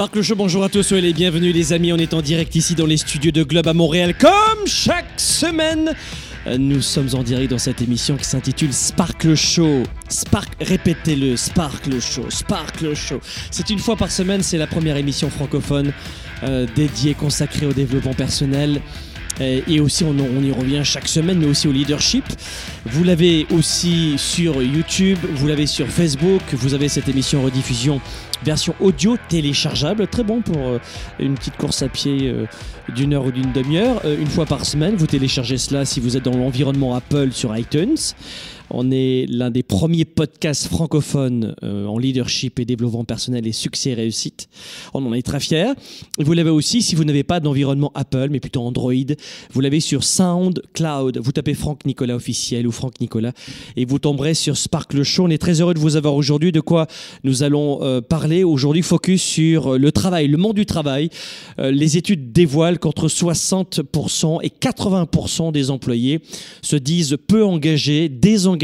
Sparkle Show, bonjour à tous, soyez les bienvenus les amis, on est en direct ici dans les studios de Globe à Montréal comme chaque semaine. Nous sommes en direct dans cette émission qui s'intitule Sparkle Show. Spark, répétez-le, Sparkle Show, Sparkle Show. C'est une fois par semaine, c'est la première émission francophone euh, dédiée, consacrée au développement personnel. Et aussi, on, y revient chaque semaine, mais aussi au leadership. Vous l'avez aussi sur YouTube, vous l'avez sur Facebook, vous avez cette émission rediffusion version audio téléchargeable, très bon pour euh, une petite course à pied euh, d'une heure ou d'une demi-heure, euh, une fois par semaine. Vous téléchargez cela si vous êtes dans l'environnement Apple sur iTunes. On est l'un des premiers podcasts francophones euh, en leadership et développement personnel et succès et réussite. On en est très fiers. Vous l'avez aussi si vous n'avez pas d'environnement Apple, mais plutôt Android. Vous l'avez sur SoundCloud. Vous tapez Franck Nicolas officiel ou Franck Nicolas et vous tomberez sur Sparkle Show. On est très heureux de vous avoir aujourd'hui. De quoi nous allons euh, parler aujourd'hui Focus sur euh, le travail, le monde du travail. Les études dévoilent qu'entre 60% et 80% des employés se disent peu engagés, désengagés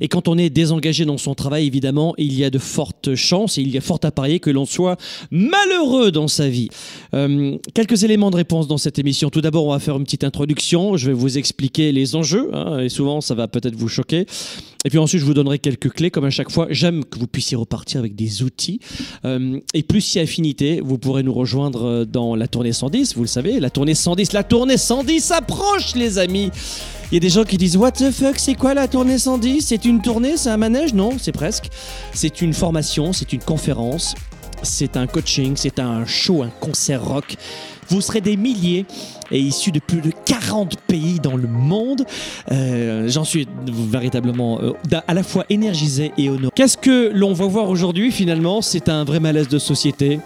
et quand on est désengagé dans son travail, évidemment, il y a de fortes chances et il y a fort à parier que l'on soit malheureux dans sa vie. Euh, quelques éléments de réponse dans cette émission. Tout d'abord, on va faire une petite introduction. Je vais vous expliquer les enjeux hein, et souvent, ça va peut-être vous choquer. Et puis ensuite, je vous donnerai quelques clés, comme à chaque fois. J'aime que vous puissiez repartir avec des outils. Euh, et plus si affinité, vous pourrez nous rejoindre euh, dans la tournée 110. Vous le savez, la tournée 110, la tournée 110 approche, les amis. Il y a des gens qui disent What the fuck, c'est quoi la tournée 110 C'est une tournée, c'est un manège? Non, c'est presque. C'est une formation, c'est une conférence, c'est un coaching, c'est un show, un concert rock. Vous serez des milliers et issus de plus de 40 pays dans le monde. Euh, J'en suis véritablement euh, à la fois énergisé et honoré. Qu'est-ce que l'on va voir aujourd'hui finalement? C'est un vrai malaise de société.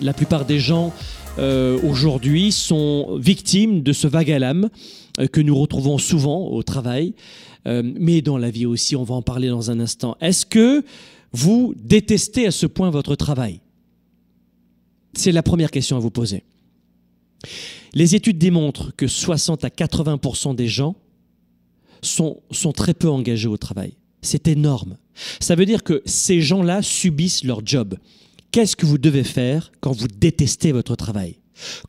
La plupart des gens euh, aujourd'hui sont victimes de ce vague à l'âme que nous retrouvons souvent au travail, mais dans la vie aussi, on va en parler dans un instant. Est-ce que vous détestez à ce point votre travail? C'est la première question à vous poser. Les études démontrent que 60 à 80% des gens sont, sont très peu engagés au travail. C'est énorme. Ça veut dire que ces gens-là subissent leur job. Qu'est-ce que vous devez faire quand vous détestez votre travail?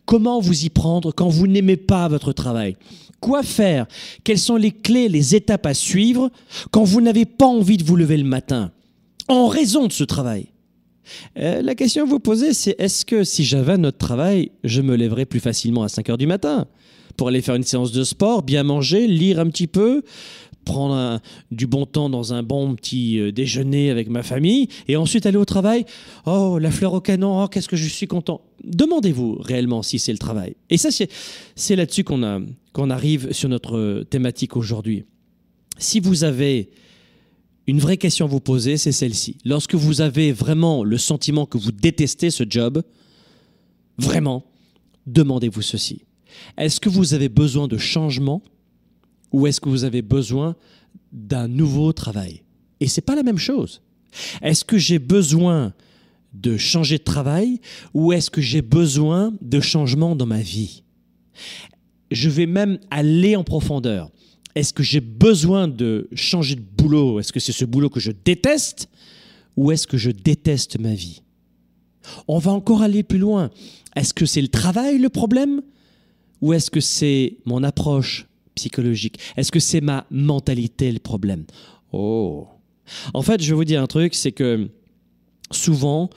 Comment vous y prendre quand vous n'aimez pas votre travail? Quoi faire? Quelles sont les clés, les étapes à suivre quand vous n'avez pas envie de vous lever le matin? En raison de ce travail Euh, La question à vous poser, c'est est-ce que si j'avais un autre travail, je me lèverais plus facilement à 5 heures du matin pour aller faire une séance de sport, bien manger, lire un petit peu, prendre du bon temps dans un bon petit euh, déjeuner avec ma famille et ensuite aller au travail? Oh, la fleur au canon, oh, qu'est-ce que je suis content. Demandez-vous réellement si c'est le travail. Et ça, c'est là-dessus qu'on arrive sur notre euh, thématique aujourd'hui. Si vous avez une vraie question à vous poser, c'est celle-ci. Lorsque vous avez vraiment le sentiment que vous détestez ce job, vraiment, demandez-vous ceci. Est-ce que vous avez besoin de changement ou est-ce que vous avez besoin d'un nouveau travail? Et c'est pas la même chose. Est-ce que j'ai besoin de changer de travail ou est-ce que j'ai besoin de changement dans ma vie? Je vais même aller en profondeur. Est-ce que j'ai besoin de changer de boulot? Est-ce que c'est ce boulot que je déteste? Ou est-ce que je déteste ma vie? On va encore aller plus loin. Est-ce que c'est le travail le problème? Ou est-ce que c'est mon approche psychologique? Est-ce que c'est ma mentalité le problème? Oh En fait, je vais vous dire un truc, c'est que souvent,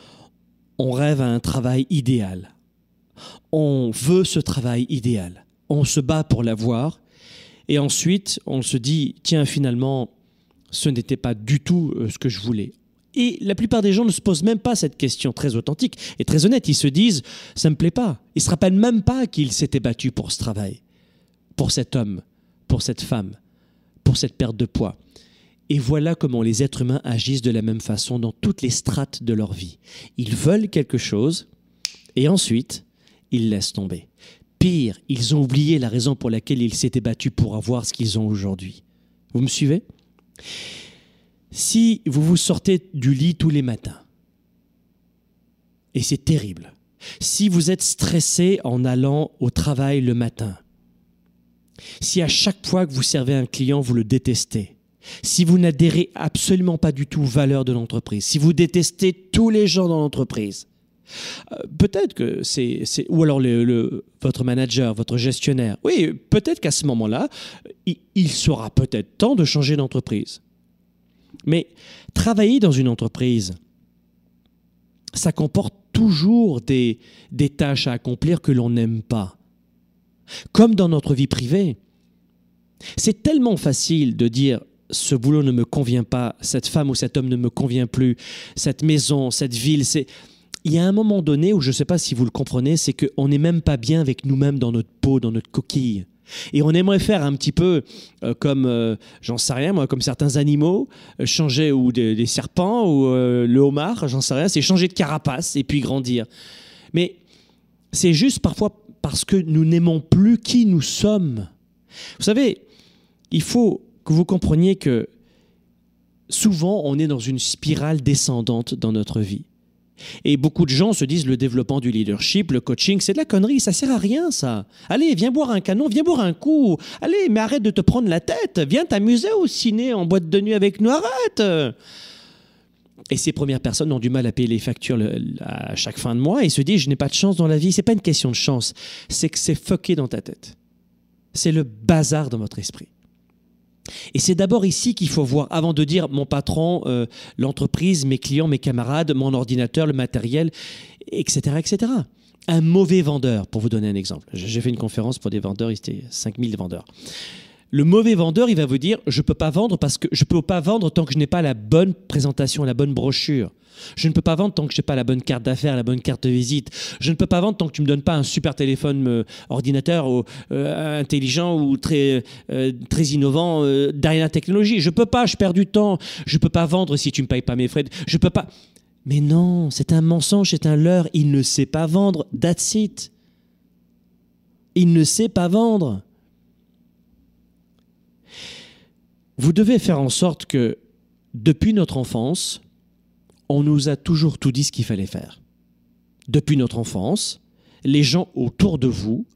on rêve à un travail idéal. On veut ce travail idéal. On se bat pour l'avoir. Et ensuite, on se dit, tiens, finalement, ce n'était pas du tout euh, ce que je voulais. Et la plupart des gens ne se posent même pas cette question très authentique et très honnête. Ils se disent ça me plaît pas. Ils se rappellent même pas qu'ils s'étaient battus pour ce travail, pour cet homme, pour cette femme, pour cette perte de poids. Et voilà comment les êtres humains agissent de la même façon dans toutes les strates de leur vie. Ils veulent quelque chose et ensuite ils laissent tomber. Pire, ils ont oublié la raison pour laquelle ils s'étaient battus pour avoir ce qu'ils ont aujourd'hui. Vous me suivez? Si vous vous sortez du lit tous les matins, et c'est terrible, si vous êtes stressé en allant au travail le matin, si à chaque fois que vous servez un client, vous le détestez, si vous n'adhérez absolument pas du tout aux valeurs de l'entreprise, si vous détestez tous les gens dans l'entreprise, euh, peut-être que c'est, ou alors votre manager, votre gestionnaire. Oui, peut-être qu'à ce moment-là, il, sera peut-être temps de changer d'entreprise. Mais travailler dans une entreprise, ça comporte toujours des tâches à accomplir que l'on n'aime pas. Comme dans notre vie privée. C'est tellement facile de dire ce boulot ne me convient pas, cette femme ou cet homme ne me convient plus, cette maison, cette ville, c'est il y a un moment donné où je ne sais pas si vous le comprenez, c'est qu'on n'est même pas bien avec nous-mêmes dans notre peau, dans notre coquille. Et on aimerait faire un petit peu euh, comme, euh, j'en sais rien moi, comme certains animaux, euh, changer, ou des, serpents, ou le homard, j'en sais rien, c'est changer de carapace et puis grandir. Mais c'est juste parfois parce que nous n'aimons plus qui nous sommes. Vous savez, il faut que vous compreniez que souvent on est dans une spirale descendante dans notre vie. Et beaucoup de gens se disent le développement du leadership, le coaching, c'est de la connerie, ça sert à rien ça. Allez, viens boire un canon, viens boire un coup. Allez, mais arrête de te prendre la tête, viens t'amuser au ciné en boîte de nuit avec nous, arrête. Et ces premières personnes ont du mal à payer les factures à chaque fin de mois et se disent je n'ai pas de chance dans la vie. C'est pas une question de chance, c'est que c'est fucké dans ta tête. C'est le bazar dans votre esprit. Et c'est d'abord ici qu'il faut voir, avant de dire mon patron, euh, l'entreprise, mes clients, mes camarades, mon ordinateur, le matériel, etc., etc. Un mauvais vendeur, pour vous donner un exemple. J'ai fait une conférence pour des vendeurs, il était 5000 vendeurs. Le mauvais vendeur, il va vous dire, je peux pas vendre parce que je peux pas vendre tant que je n'ai pas la bonne présentation, la bonne brochure. Je ne peux pas vendre tant que je n'ai pas la bonne carte d'affaires, la bonne carte de visite. Je ne peux pas vendre tant que tu me donnes pas un super téléphone euh, ordinateur euh, intelligent ou très, euh, très innovant derrière la technologie. Je peux pas, je perds du temps. Je peux pas vendre si tu me payes pas mes frais. Je peux pas. Mais non, c'est un mensonge, c'est un leurre. Il ne sait pas vendre. That's it. Il ne sait pas vendre. Vous devez faire en sorte que, depuis notre enfance, on nous a toujours tout dit ce qu'il fallait faire. Depuis notre enfance, les gens autour de vous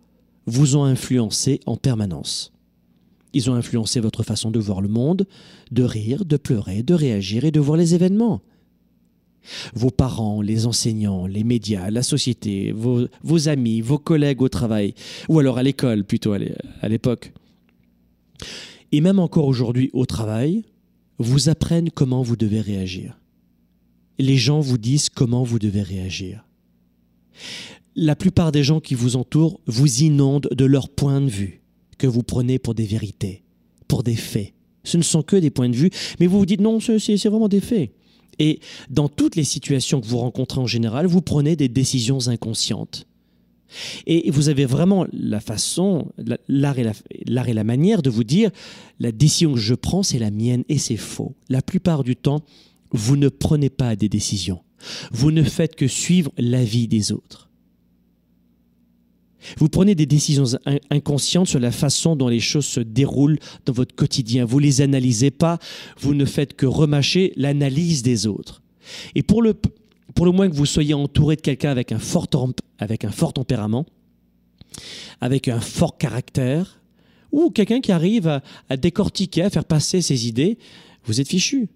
vous ont influencé en permanence. Ils ont influencé votre façon de voir le monde, de rire, de pleurer, de réagir et de voir les événements. Vos parents, les enseignants, les médias, la société, vos, amis, vos collègues au travail, ou alors à l'école plutôt à l'époque. Et même encore aujourd'hui au travail, vous apprennent comment vous devez réagir les gens vous disent comment vous devez réagir. La plupart des gens qui vous entourent vous inondent de leur point de vue, que vous prenez pour des vérités, pour des faits. Ce ne sont que des points de vue, mais vous vous dites non, c'est vraiment des faits. Et dans toutes les situations que vous rencontrez en général, vous prenez des décisions inconscientes. Et vous avez vraiment la façon, l'art et, la manière de vous dire, la décision que je prends, c'est la mienne et c'est faux. La plupart du temps, vous ne prenez pas des décisions. Vous ne faites que suivre l'avis des autres. Vous prenez des décisions inconscientes sur la façon dont les choses se déroulent dans votre quotidien. Vous ne les analysez pas, vous ne faites que remâcher l'analyse des autres. Et pour le, pour le moins que vous soyez entouré de quelqu'un avec, un fort avec un fort tempérament, avec un fort caractère, ou quelqu'un qui arrive à, décortiquer, à faire passer ses idées, vous êtes fichu.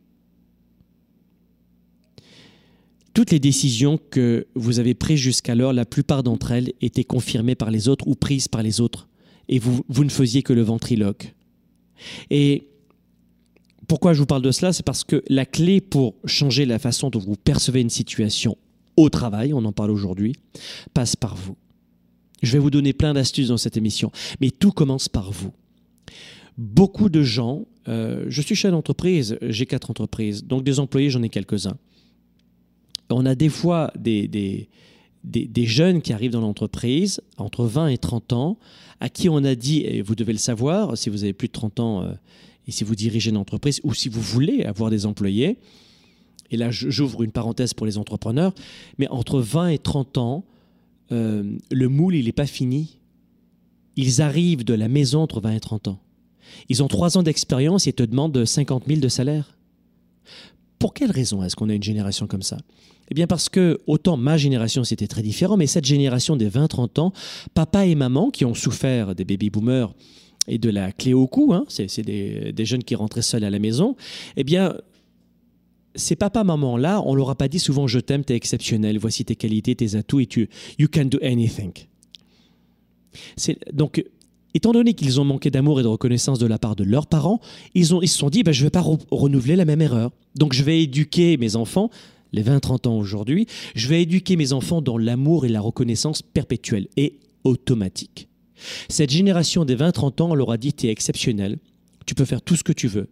Toutes les décisions que vous avez prises jusqu'alors, la plupart d'entre elles étaient confirmées par les autres ou prises par les autres. Et vous, vous ne faisiez que le ventriloque. Et pourquoi je vous parle de cela C'est parce que la clé pour changer la façon dont vous percevez une situation au travail, on en parle aujourd'hui, passe par vous. Je vais vous donner plein d'astuces dans cette émission, mais tout commence par vous. Beaucoup de gens, euh, je suis chef d'entreprise, j'ai quatre entreprises, donc des employés, j'en ai quelques-uns. on a des fois des, jeunes qui arrivent dans l'entreprise, entre 20 et 30 ans, à qui on a dit, et vous devez le savoir, si vous avez plus de 30 ans euh, et si vous dirigez une entreprise ou si vous voulez avoir des employés, et là j'ouvre une parenthèse pour les entrepreneurs, mais entre 20 et 30 ans, euh, le moule, il n'est pas fini. Ils arrivent de la maison entre 20 et 30 ans. Ils ont 3 ans d'expérience et te demandent 50 000 de salaire. Pour quelle raison est-ce qu'on a une génération comme ça? Eh bien parce que autant ma génération c'était très différent, mais cette génération des 20-30 ans, papa et maman qui ont souffert des baby-boomers et de la clé au cou, hein, c'est des, jeunes qui rentraient seuls à la maison, eh bien ces papa-maman-là, on leur a pas dit souvent je t'aime, t'es exceptionnel, voici tes qualités, tes atouts et tu you can do anything. Donc, étant donné qu'ils ont manqué d'amour et de reconnaissance de la part de leurs parents, ils, ont, se sont dit ben, je ne vais pas renouveler la même erreur. Donc, je vais éduquer mes enfants, les 20-30 ans aujourd'hui, je vais éduquer mes enfants dans l'amour et la reconnaissance perpétuelle et automatique. Cette génération des 20-30 ans, on leur a dit tu es exceptionnel, tu peux faire tout ce que tu veux,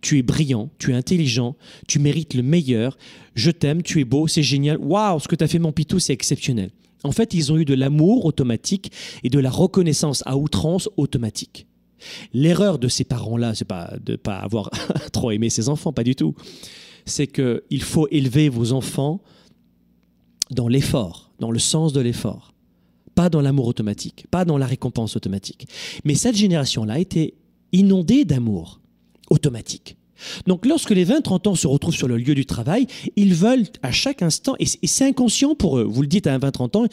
tu es brillant, tu es intelligent, tu mérites le meilleur, je t'aime, tu es beau, c'est génial, waouh, ce que tu as fait mon pitou, c'est exceptionnel. En fait, ils ont eu de l'amour automatique et de la reconnaissance à outrance automatique. L'erreur de ces parents-là, c'est pas de pas avoir trop aimé ses enfants, pas du tout. C'est qu'il faut élever vos enfants dans l'effort, dans le sens de l'effort, pas dans l'amour automatique, pas dans la récompense automatique. Mais cette génération-là été inondée d'amour automatique. Donc lorsque les 20-30 ans se retrouvent sur le lieu du travail, ils veulent à chaque instant, et c'est inconscient pour eux, vous le dites à un 20-30 ans,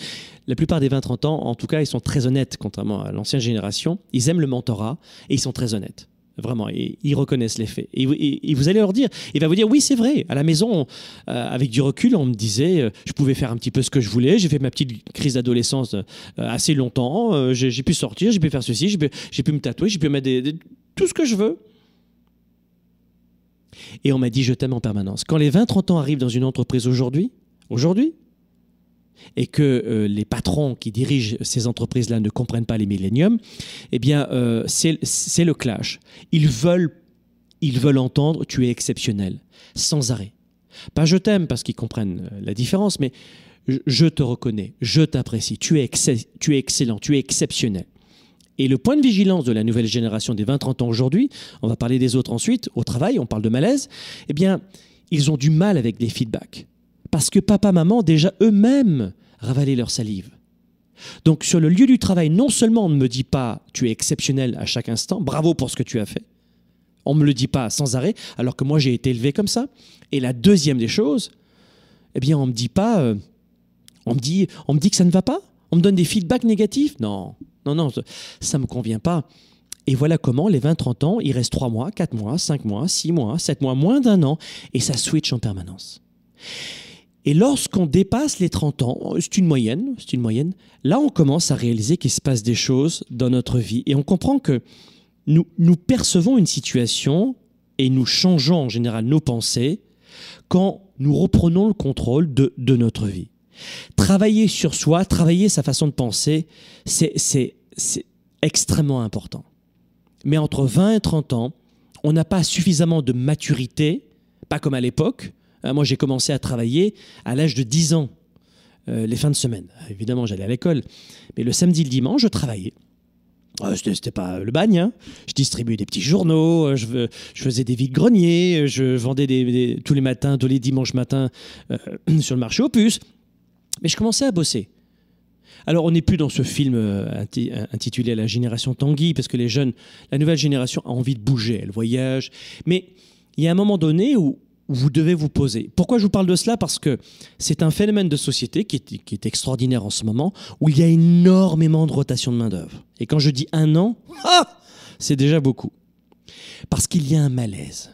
la plupart des 20-30 ans, en tout cas, ils sont très honnêtes, contrairement à l'ancienne génération, ils aiment le mentorat et ils sont très honnêtes. Vraiment, ils reconnaissent les faits. Et, vous allez leur dire, il va vous dire, oui, c'est vrai. À la maison, euh, avec du recul, on me disait, euh, je pouvais faire un petit peu ce que je voulais. J'ai fait ma petite crise d'adolescence euh, assez longtemps. j'ai pu sortir, j'ai pu faire ceci, j'ai pu, me tatouer, j'ai pu mettre tout ce que je veux. Et on m'a dit je t'aime en permanence. Quand les 20-30 ans arrivent dans une entreprise aujourd'hui, aujourd'hui, et que euh, les patrons qui dirigent ces entreprises-là ne comprennent pas les milléniums, eh bien, euh, c'est le clash. Ils veulent, ils entendre tu es exceptionnel, sans arrêt. Pas je t'aime parce qu'ils comprennent euh, la différence, mais je te reconnais, je t'apprécie, tu es excellent, tu es exceptionnel. Et le point de vigilance de la nouvelle génération des 20-30 ans aujourd'hui, on va parler des autres ensuite, au travail, on parle de malaise, eh bien, ils ont du mal avec des feedbacks. Parce que papa, maman, déjà eux-mêmes ravalaient leur salive. Donc sur le lieu du travail, non seulement on ne me dit pas tu es exceptionnel à chaque instant, bravo pour ce que tu as fait, on ne me le dit pas sans arrêt, alors que moi j'ai été élevé comme ça. Et la deuxième des choses, eh bien on me dit pas, euh, on me dit, on me dit que ça ne va pas, on me donne des feedbacks négatifs, non, non, non, ça ne me convient pas. Et voilà comment, les 20-30 ans, il reste 3 mois, 4 mois, 5 mois, 6 mois, 7 mois, moins d'un an, et ça switch en permanence. Et lorsqu'on dépasse les 30 ans, c'est une moyenne, c'est une moyenne, là on commence à réaliser qu'il se passe des choses dans notre vie. Et on comprend que nous, percevons une situation et nous changeons en général nos pensées quand nous reprenons le contrôle de notre vie. Travailler sur soi, travailler sa façon de penser, c'est extrêmement important. Mais entre 20 et 30 ans, on n'a pas suffisamment de maturité, pas comme à l'époque. Euh, moi, j'ai commencé à travailler à l'âge de 10 ans, euh, les fins de semaine. Évidemment, j'allais à l'école. Mais le samedi, le dimanche, je travaillais. Euh, C'était pas le bagne. Hein. Je distribuais des petits journaux, euh, je, faisais des vides-greniers, je vendais tous les matins, tous les dimanches matins sur le marché aux puces. Mais je commençais à bosser. Alors, on n'est plus dans ce film euh, intitulé La génération Tanguy, parce que les jeunes, la nouvelle génération a envie de bouger, elle voyage. Mais il y a un moment donné où vous devez vous poser. Pourquoi je vous parle de cela? Parce que c'est un phénomène de société qui est, qui est, extraordinaire en ce moment, où il y a énormément de rotation de main-d'œuvre. Et quand je dis un an, ah, c'est déjà beaucoup. Parce qu'il y a un malaise.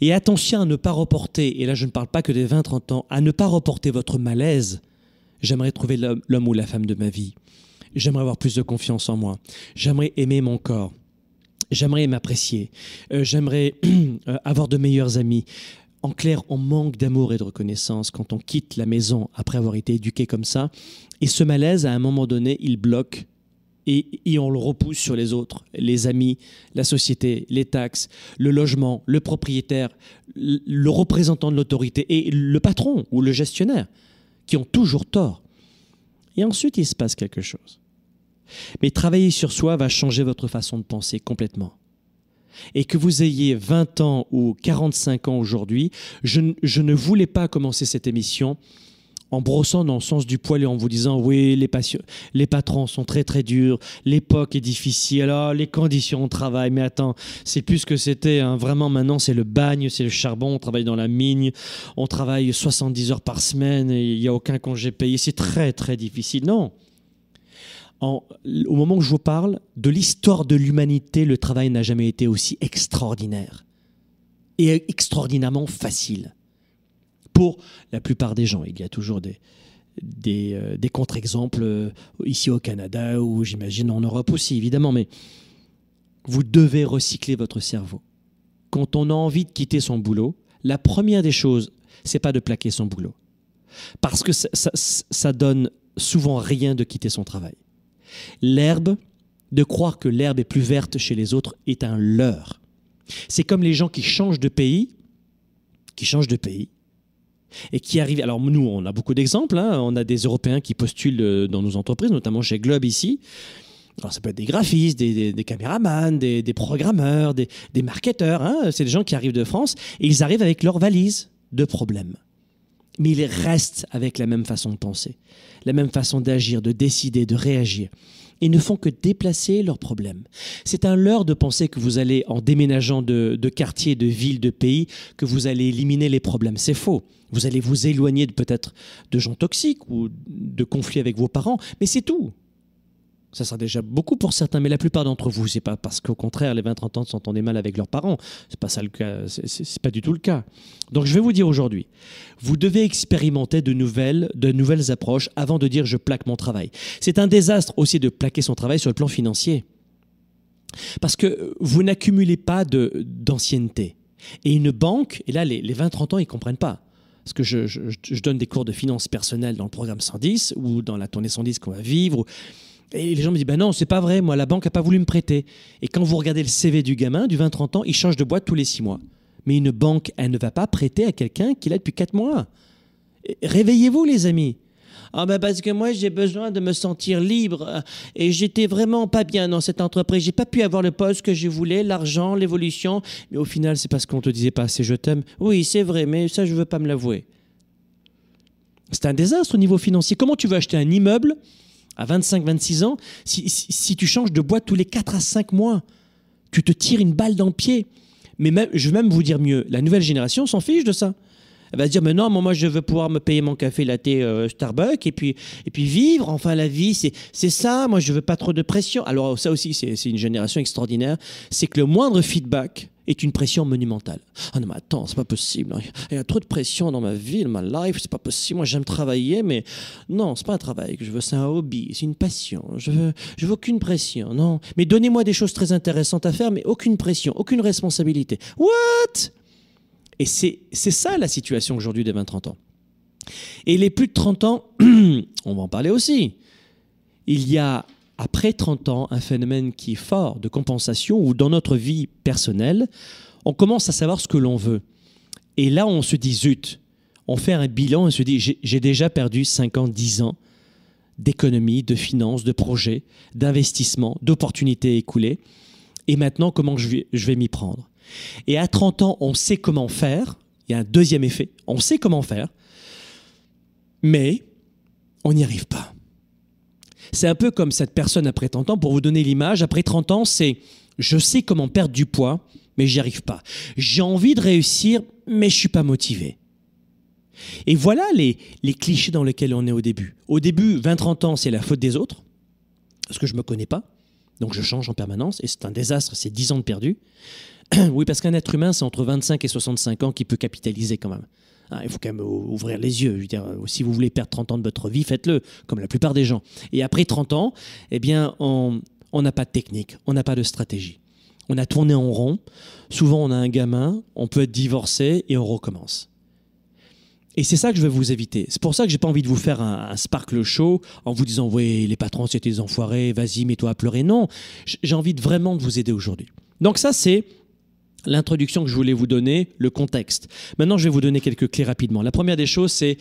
Et attention à ne pas reporter, et là je ne parle pas que des 20-30 ans, à ne pas reporter votre malaise. J'aimerais trouver l'homme ou la femme de ma vie. J'aimerais avoir plus de confiance en moi. J'aimerais aimer mon corps. J'aimerais m'apprécier. Euh, j'aimerais euh, avoir de meilleurs amis. En clair, on manque d'amour et de reconnaissance quand on quitte la maison après avoir été éduqué comme ça. Et ce malaise, à un moment donné, il bloque et, on le repousse sur les autres, les amis, la société, les taxes, le logement, le propriétaire, le représentant de l'autorité et le patron ou le gestionnaire, qui ont toujours tort. Et ensuite, il se passe quelque chose. Mais travailler sur soi va changer votre façon de penser complètement. Et que vous ayez 20 ans ou 45 ans aujourd'hui, je, je ne voulais pas commencer cette émission en brossant dans le sens du poil et en vous disant oui, les, patrons sont très très durs, l'époque est difficile, alors les conditions de travail, mais attends, c'est plus que c'était, hein. vraiment maintenant c'est le bagne, c'est le charbon, on travaille dans la mine, on travaille 70 heures par semaine et il n'y a aucun congé payé, c'est très très difficile. Non. au moment où je vous parle, de l'histoire de l'humanité, le travail n'a jamais été aussi extraordinaire et extraordinairement facile pour la plupart des gens. Il y a toujours des, des, euh, contre-exemples euh, ici au Canada ou j'imagine en Europe aussi, évidemment, mais vous devez recycler votre cerveau. Quand on a envie de quitter son boulot, la première des choses, c'est pas de plaquer son boulot. Parce que ça, ça donne souvent rien de quitter son travail. L'herbe, de croire que l'herbe est plus verte chez les autres est un leurre. C'est comme les gens qui changent de pays, qui changent de pays, et qui arrivent. Alors nous, on a beaucoup d'exemples. Hein. On a des Européens qui postulent euh, dans nos entreprises, notamment chez Globe ici. Alors ça peut être des graphistes, des, caméramans, des, programmeurs, des, marketeurs. Hein. C'est des gens qui arrivent de France et ils arrivent avec leur valise de problèmes. Mais ils restent avec la même façon de penser, la même façon d'agir, de décider, de réagir et ne font que déplacer leurs problèmes. C'est un leurre de penser que vous allez, en déménageant de, de quartier, de ville, de pays, que vous allez éliminer les problèmes. C'est faux. Vous allez vous éloigner peut-être de gens toxiques ou de conflits avec vos parents, mais c'est tout. Ça sera déjà beaucoup pour certains, mais la plupart d'entre vous, c'est pas parce qu'au contraire, les 20-30 ans s'entendaient mal avec leurs parents. C'est pas ça le cas. C'est pas du tout le cas. Donc, je vais vous dire aujourd'hui, vous devez expérimenter de nouvelles, de nouvelles approches avant de dire je plaque mon travail. C'est un désastre aussi de plaquer son travail sur le plan financier. Parce que vous n'accumulez pas d'ancienneté. Et une banque, et là, les, les 20-30 ans, ils comprennent pas parce que je, donne des cours de finances personnelles dans le programme 110 ou dans la tournée 110 qu'on va vivre. Et les gens me disent, ben non, c'est pas vrai, moi, la banque n'a pas voulu me prêter. Et quand vous regardez le CV du gamin, du 20-30 ans, il change de boîte tous les 6 mois. Mais une banque, elle ne va pas prêter à quelqu'un qui l'a depuis 4 mois. Réveillez-vous, les amis. Ah ben parce que moi j'ai besoin de me sentir libre et j'étais vraiment pas bien dans cette entreprise. J'ai pas pu avoir le poste que je voulais, l'argent, l'évolution. Mais au final c'est parce qu'on te disait pas assez je t'aime. Oui c'est vrai, mais ça je veux pas me l'avouer. C'est un désastre au niveau financier. Comment tu veux acheter un immeuble à 25-26 ans, si, tu changes de boîte tous les 4 à 5 mois, tu te tires une balle dans le pied. Mais même, je vais même vous dire mieux, la nouvelle génération s'en fiche de ça. Elle va se dire, mais non, moi, je veux pouvoir me payer mon café latte euh, Starbucks et puis, et puis vivre. Enfin, la vie, c'est ça. Moi, je veux pas trop de pression. Alors, ça aussi, c'est une génération extraordinaire. C'est que le moindre feedback, est une pression monumentale. Ah non, mais attends, c'est pas possible. Il y a trop de pression dans ma vie, dans ma life, c'est pas possible. Moi, j'aime travailler, mais non, c'est pas un travail que je veux, c'est un hobby, c'est une passion. Je veux, je veux aucune pression, non. Mais donnez-moi des choses très intéressantes à faire, mais aucune pression, aucune responsabilité. What? Et c'est ça la situation aujourd'hui des 20-30 ans. Et les plus de 30 ans, on va en parler aussi. Il y a après 30 ans, un phénomène qui est fort de compensation où dans notre vie personnelle, on commence à savoir ce que l'on veut. Et là, on se dit, zut, on fait un bilan et se dit, j'ai déjà perdu 5 ans, 10 ans d'économie, de finances, de projets, d'investissement, d'opportunités écoulées. Et maintenant, comment je vais m'y prendre? Et à 30 ans, on sait comment faire. Il y a un deuxième effet. On sait comment faire. Mais on n'y arrive pas. C'est un peu comme cette personne après 30 ans, pour vous donner l'image, après 30 ans, c'est je sais comment perdre du poids, mais j'y arrive pas. J'ai envie de réussir, mais je suis pas motivé. Et voilà les, les clichés dans lesquels on est au début. Au début, 20-30 ans, c'est la faute des autres, parce que je me connais pas, donc je change en permanence, et c'est un désastre, c'est 10 ans de perdu. oui, parce qu'un être humain, c'est entre 25 et 65 ans qui peut capitaliser quand même. Ah, il faut quand même ouvrir les yeux. Dire, si vous voulez perdre 30 ans de votre vie, faites-le, comme la plupart des gens. Et après 30 ans, eh bien, on n'a pas de technique, on n'a pas de stratégie. On a tourné en rond. Souvent, on a un gamin, on peut être divorcé et on recommence. Et c'est ça que je veux vous éviter. C'est pour ça que j'ai pas envie de vous faire un, un sparkle show en vous disant oui les patrons c'était des enfoirés, vas-y mets-toi à pleurer. Non, j'ai envie de vraiment de vous aider aujourd'hui. Donc ça c'est l'introduction que je voulais vous donner, le contexte. Maintenant je vais vous donner quelques clés rapidement. La première des choses c'est,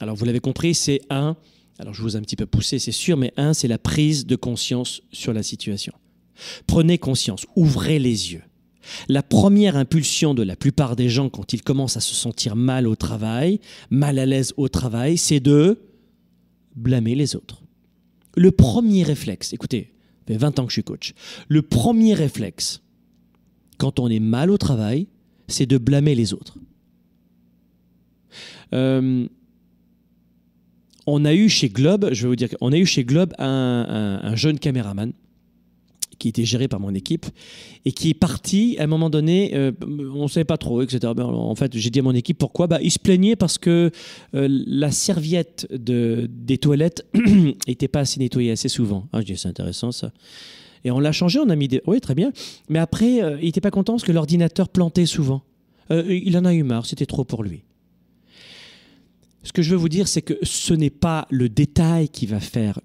alors vous l'avez compris, c'est un, alors je vous ai un petit peu poussé c'est sûr, mais un c'est la prise de conscience sur la situation. Prenez conscience, ouvrez les yeux. La première impulsion de la plupart des gens quand ils commencent à se sentir mal au travail, mal à l'aise au travail, c'est de blâmer les autres. Le premier réflexe, écoutez, ça fait 20 ans que je suis coach, le premier réflexe quand on est mal au travail, c'est de blâmer les autres. Euh, on a eu chez Globe, je vais vous dire, on a eu chez Globe un, un, un jeune caméraman qui était géré par mon équipe et qui est parti à un moment donné, euh, on ne savait pas trop, etc. Ben, en fait, j'ai dit à mon équipe pourquoi? Bah, il se plaignait parce que euh, la serviette de, des toilettes n'était pas assez nettoyée assez souvent. Ah, je dis c'est intéressant ça. Et on l'a changé, on a mis des. Oui, très bien. Mais après, euh, il n'était pas content parce que l'ordinateur plantait souvent. Euh, il en a eu marre, c'était trop pour lui. Ce que je veux vous dire, c'est que ce n'est pas le détail qui va faire,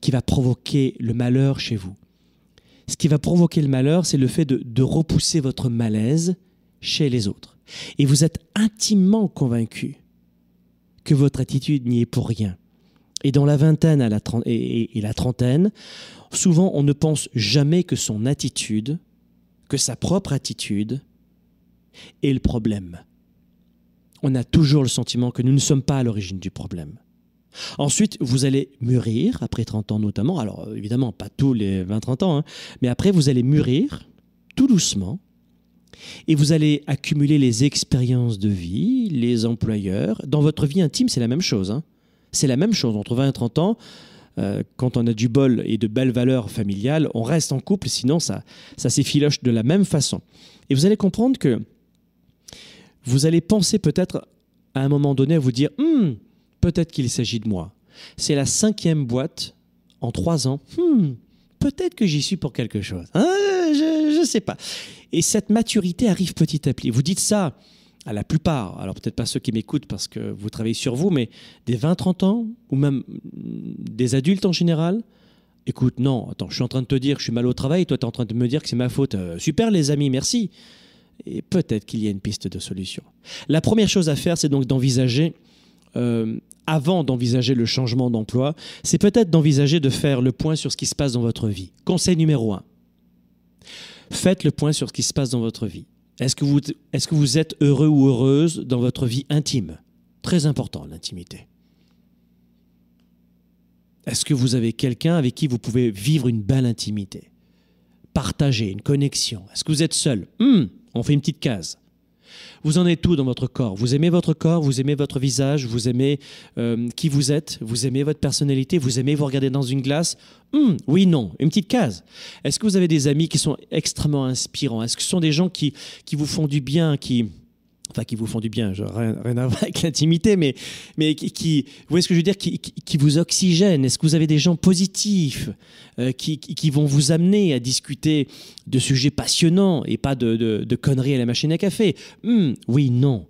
qui va provoquer le malheur chez vous. Ce qui va provoquer le malheur, c'est le fait de, de, repousser votre malaise chez les autres. Et vous êtes intimement convaincu que votre attitude n'y est pour rien. Et dans la vingtaine à la et, la trentaine, souvent on ne pense jamais que son attitude, que sa propre attitude, est le problème. On a toujours le sentiment que nous ne sommes pas à l'origine du problème. Ensuite, vous allez mûrir, après 30 ans notamment, alors évidemment pas tous les 20-30 ans, hein, mais après vous allez mûrir tout doucement, et vous allez accumuler les expériences de vie, les employeurs. Dans votre vie intime, c'est la même chose. Hein. C'est la même chose, entre 20 et 30 ans, euh, quand on a du bol et de belles valeurs familiales, on reste en couple, sinon ça, ça s'effiloche de la même façon. Et vous allez comprendre que vous allez penser peut-être à un moment donné à vous dire hm, peut-être qu'il s'agit de moi. C'est la cinquième boîte en trois ans. Hmm, peut-être que j'y suis pour quelque chose. Hein, je ne sais pas. Et cette maturité arrive petit à petit. Vous dites ça à la plupart, alors peut-être pas ceux qui m'écoutent parce que vous travaillez sur vous, mais des 20-30 ans, ou même des adultes en général, écoute, non, attends, je suis en train de te dire que je suis mal au travail, toi tu es en train de me dire que c'est ma faute. Euh, super les amis, merci. Et peut-être qu'il y a une piste de solution. La première chose à faire, c'est donc d'envisager, euh, avant d'envisager le changement d'emploi, c'est peut-être d'envisager de faire le point sur ce qui se passe dans votre vie. Conseil numéro un. Faites le point sur ce qui se passe dans votre vie. Est-ce que, vous, êtes heureux ou heureuse dans votre vie intime? Très important, l'intimité. Est-ce que vous avez quelqu'un avec qui vous pouvez vivre une belle intimité? Partager, une connexion? Est-ce que vous êtes seul? Hmm, On fait une petite case. Vous en êtes tout dans votre corps? Vous aimez votre corps, vous aimez votre visage, vous aimez euh, qui vous êtes, vous aimez votre personnalité, vous aimez vous regarder dans une glace? Hum, oui, non, une petite case. Est-ce que vous avez des amis qui sont extrêmement inspirants? Est-ce que ce sont des gens qui, qui vous font du bien, qui, enfin qui vous font du bien, rien, à voir avec l'intimité, mais, mais qui, qui, vous voyez ce que je veux dire, qui, vous oxygènent Est-ce que vous avez des gens positifs euh, qui, qui vont vous amener à discuter de sujets passionnants et pas de, de, conneries à la machine à café? Hum, Oui, non.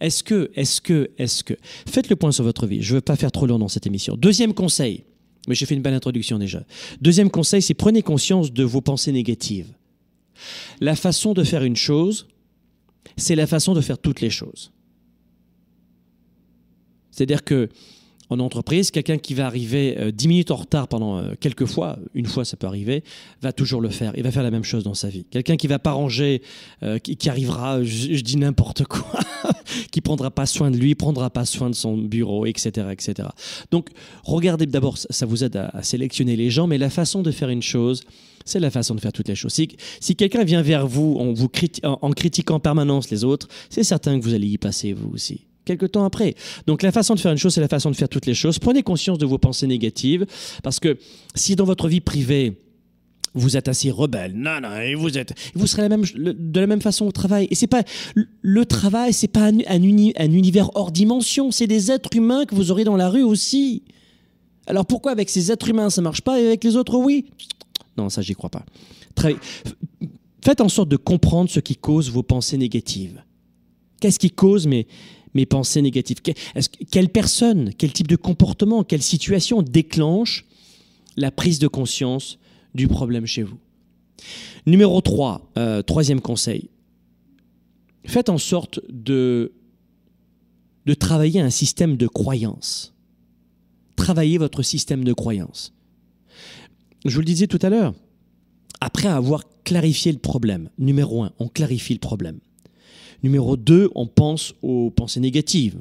Est-ce que, est-ce que, est-ce que? Faites le point sur votre vie. Je ne veux pas faire trop long dans cette émission. Deuxième conseil, mais j'ai fait une belle introduction déjà. Deuxième conseil, c'est prenez conscience de vos pensées négatives. La façon de faire une chose, c'est la façon de faire toutes les choses. C'est-à-dire que en entreprise, quelqu'un qui va arriver euh, 10 minutes en retard pendant euh, quelques fois, une fois ça peut arriver, va toujours le faire. Il va faire la même chose dans sa vie. Quelqu'un qui va pas ranger, euh, qui, arrivera, je, dis n'importe quoi, qui prendra pas soin de lui, prendra pas soin de son bureau, etc., etc. Donc, regardez d'abord, ça vous aide à, sélectionner les gens, mais la façon de faire une chose, c'est la façon de faire toutes les choses. Si, quelqu'un vient vers vous en, vous en critiquant en permanence les autres, c'est certain que vous allez y passer vous aussi quelque temps après. Donc la façon de faire une chose, c'est la façon de faire toutes les choses. Prenez conscience de vos pensées négatives, parce que si dans votre vie privée, vous êtes assez rebelle, non, non, et vous êtes, vous serez la même, de la même façon au travail. Et c'est pas le travail, c'est pas un, un univers hors dimension, c'est des êtres humains que vous aurez dans la rue aussi. Alors pourquoi avec ces êtres humains ça marche pas et avec les autres oui? Non, ça j'y crois pas. Très... Faites en sorte de comprendre ce qui cause vos pensées négatives. Qu'est-ce qui cause mes, mes pensées négatives Quelle personne, quel type de comportement, quelle situation déclenche la prise de conscience du problème chez vous? Numéro 3, euh, troisième conseil. Faites en sorte de, de travailler un système de croyance. Travaillez votre système de croyance. Je vous le disais tout à l'heure, après avoir clarifié le problème, numéro 1, on clarifie le problème. Numéro 2, on pense aux pensées négatives.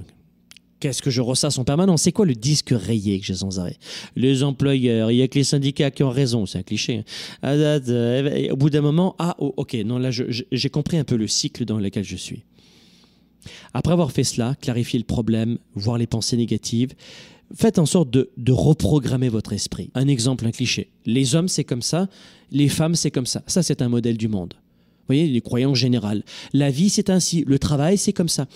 Qu'est-ce que je ressasse en permanence? C'est quoi le disque rayé que j'ai sans arrêt? Les employeurs, il y a que les syndicats qui ont raison, c'est un cliché. Hein. Ah, ah, ah, au bout d'un moment, ah, oh, ok, non, là, j'ai compris un peu le cycle dans lequel je suis. Après avoir fait cela, clarifier le problème, voir les pensées négatives, faites en sorte de, de, reprogrammer votre esprit. Un exemple, un cliché. Les hommes, c'est comme ça, les femmes, c'est comme ça. Ça, c'est un modèle du monde voyez, les croyances générales. La vie, c'est ainsi. Le travail, c'est comme ça.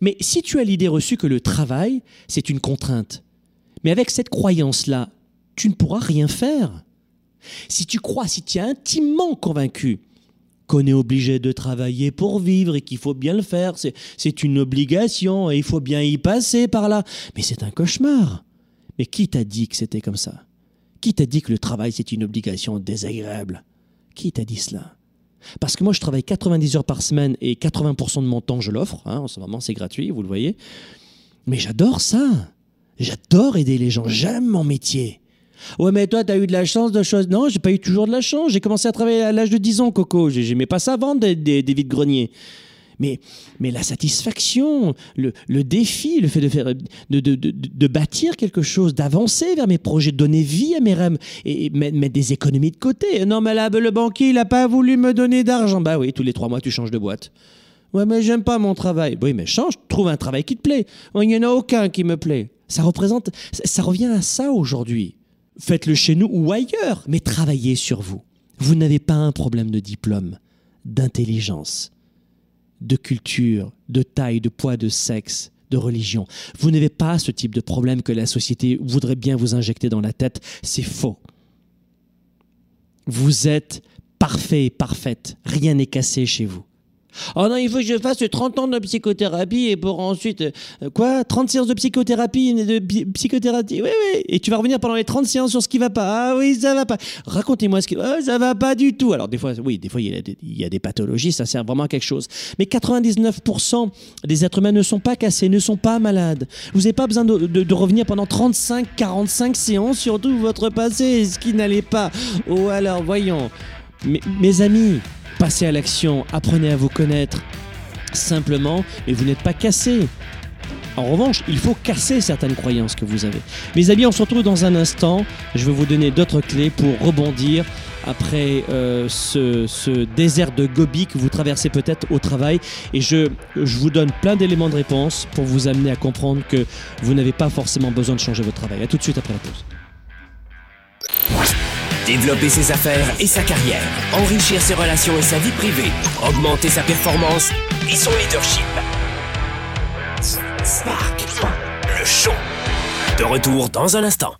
Mais si tu as l'idée reçue que le travail, c'est une contrainte, mais avec cette croyance-là, tu ne pourras rien faire. Si tu crois, si tu es intimement convaincu qu'on est obligé de travailler pour vivre et qu'il faut bien le faire, c'est une obligation et il faut bien y passer par là, mais c'est un cauchemar. Mais qui t'a dit que c'était comme ça? Qui t'a dit que le travail c'est une obligation désagréable? Qui t'a dit cela? Parce que moi, je travaille 90 heures par semaine et 80% de mon temps, je l'offre. Hein, en ce moment, c'est gratuit, vous le voyez. Mais j'adore ça. J'adore aider les gens. J'aime mon métier. Ouais, mais toi, tu as eu de la chance de choses. Non, j'ai pas eu toujours de la chance. J'ai commencé à travailler à l'âge de 10 ans, Coco. J'aimais pas ça vendre des, des, des vides-greniers mais, la satisfaction, le, défi, le fait de, faire, de, bâtir quelque chose, d'avancer vers mes projets, de donner vie à mes rêves et, mettre, des économies de côté. Non, mais là, le banquier, il n'a pas voulu me donner d'argent. Bah oui, tous les trois mois, tu changes de boîte. Ouais, mais j'aime pas mon travail. Oui, mais change, trouve un travail qui te plaît. Il n'y en a aucun qui me plaît. Ça représente, ça revient à ça aujourd'hui. Faites-le chez nous ou ailleurs, mais travaillez sur vous. Vous n'avez pas un problème de diplôme, d'intelligence de culture, de taille, de poids, de sexe, de religion. Vous n'avez pas ce type de problème que la société voudrait bien vous injecter dans la tête. C'est faux. Vous êtes parfait et parfaite. Rien n'est cassé chez vous. Oh non, il faut que je fasse 30 ans de psychothérapie et pour ensuite. Euh, quoi 30 séances de psychothérapie de psychothérapie? Oui, oui. Et tu vas revenir pendant les 30 séances sur ce qui va pas. Ah oui, ça va pas. Racontez-moi ce qui. Oh, ça va pas du tout. Alors, des fois, oui, des fois, il y, a des, pathologies, ça sert vraiment à quelque chose. Mais 99% des êtres humains ne sont pas cassés, ne sont pas malades. Vous n'avez pas besoin de, revenir pendant 35, 45 séances sur tout votre passé, ce qui n'allait pas. Ou alors, voyons. Mes amis, Passez à l'action, apprenez à vous connaître simplement, et vous n'êtes pas cassé. En revanche, il faut casser certaines croyances que vous avez. Mes amis, on se retrouve dans un instant. Je vais vous donner d'autres clés pour rebondir après euh, ce, désert de Gobi que vous traversez peut-être au travail. Et je, je vous donne plein d'éléments de réponse pour vous amener à comprendre que vous n'avez pas forcément besoin de changer votre travail. A tout de suite après la pause. Développer ses affaires et sa carrière, enrichir ses relations et sa vie privée, augmenter sa performance et son leadership. Spark, le show. De retour dans un instant.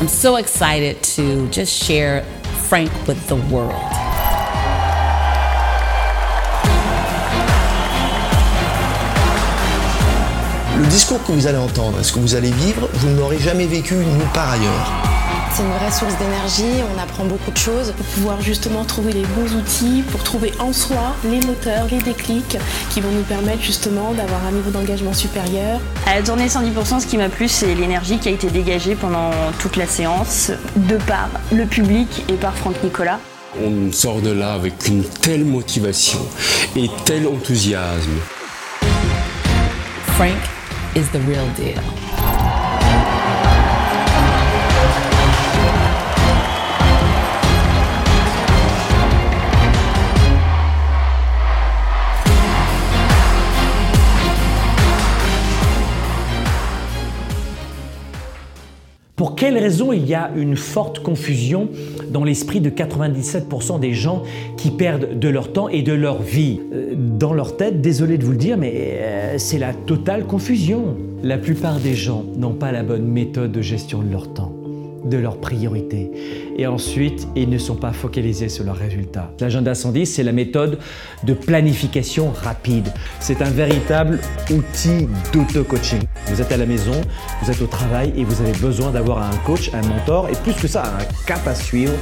I'm so excited to just share Frank with the world. Le discours que vous allez entendre, ce que vous allez vivre, vous ne l'aurez jamais vécu nulle part ailleurs. C'est une vraie source d'énergie, on apprend beaucoup de choses. Pour pouvoir justement trouver les bons outils, pour trouver en soi les moteurs, les déclics qui vont nous permettre justement d'avoir un niveau d'engagement supérieur. À la tournée 110%, ce qui m'a plu, c'est l'énergie qui a été dégagée pendant toute la séance, de par le public et par Franck Nicolas. On sort de là avec une telle motivation et tel enthousiasme. Frank is the real deal. Pour quelles raisons il y a une forte confusion dans l'esprit de 97% des gens qui perdent de leur temps et de leur vie? Euh, Dans leur tête, désolé de vous le dire, mais euh, c'est la totale confusion. La plupart des gens n'ont pas la bonne méthode de gestion de leur temps. de leurs priorités. Et ensuite, ils ne sont pas focalisés sur leurs résultats. L'agenda 110, c'est la méthode de planification rapide. C'est un véritable outil d'auto-coaching. Vous êtes à la maison, vous êtes au travail et vous avez besoin d'avoir un coach, un mentor et plus que ça, un cap à suivre.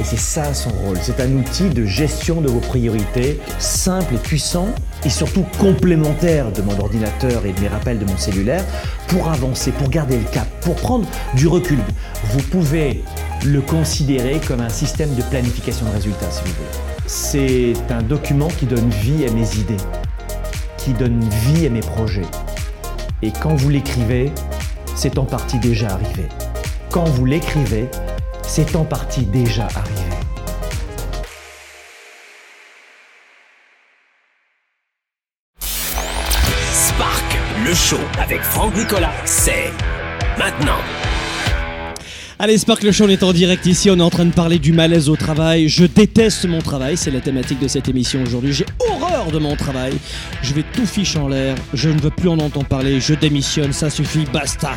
Et c'est ça son rôle. C'est un outil de gestion de vos priorités, simple et puissant et surtout complémentaire de mon ordinateur et de mes rappels de mon cellulaire pour avancer, pour garder le cap, pour prendre du recul. Vous pouvez le considérer comme un système de planification de résultats, si vous voulez. C'est un document qui donne vie à mes idées, qui donne vie à mes projets. Et quand vous l'écrivez, c'est en partie déjà arrivé. Quand vous l'écrivez, c'est en partie déjà arrivé. Spark, le show avec Franck Nicolas, c'est maintenant. Allez, Sparkle Show, on est en direct ici. On est en train de parler du malaise au travail. Je déteste mon travail, c'est la thématique de cette émission aujourd'hui. J'ai horreur de mon travail. Je vais tout fiche en l'air. Je ne veux plus en entendre parler. Je démissionne, ça suffit, basta.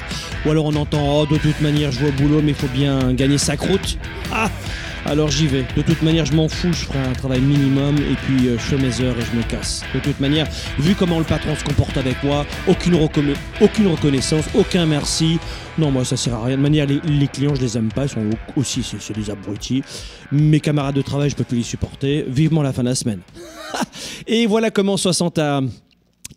Ou alors on entend, oh, de toute manière, je vais au boulot, mais faut bien gagner sa croûte. Ah alors j'y vais. De toute manière, je m'en fous, je ferai un travail minimum et puis euh, je fais mes heures et je me casse. De toute manière, vu comment le patron se comporte avec moi, aucune, reconna- aucune reconnaissance, aucun merci. Non, moi ça sert à rien. De manière, les, clients, je les aime pas, ils sont au- aussi, c'est des abrutis. Mes camarades de travail, je peux plus les supporter. Vivement la fin de la semaine. et voilà comment 60 à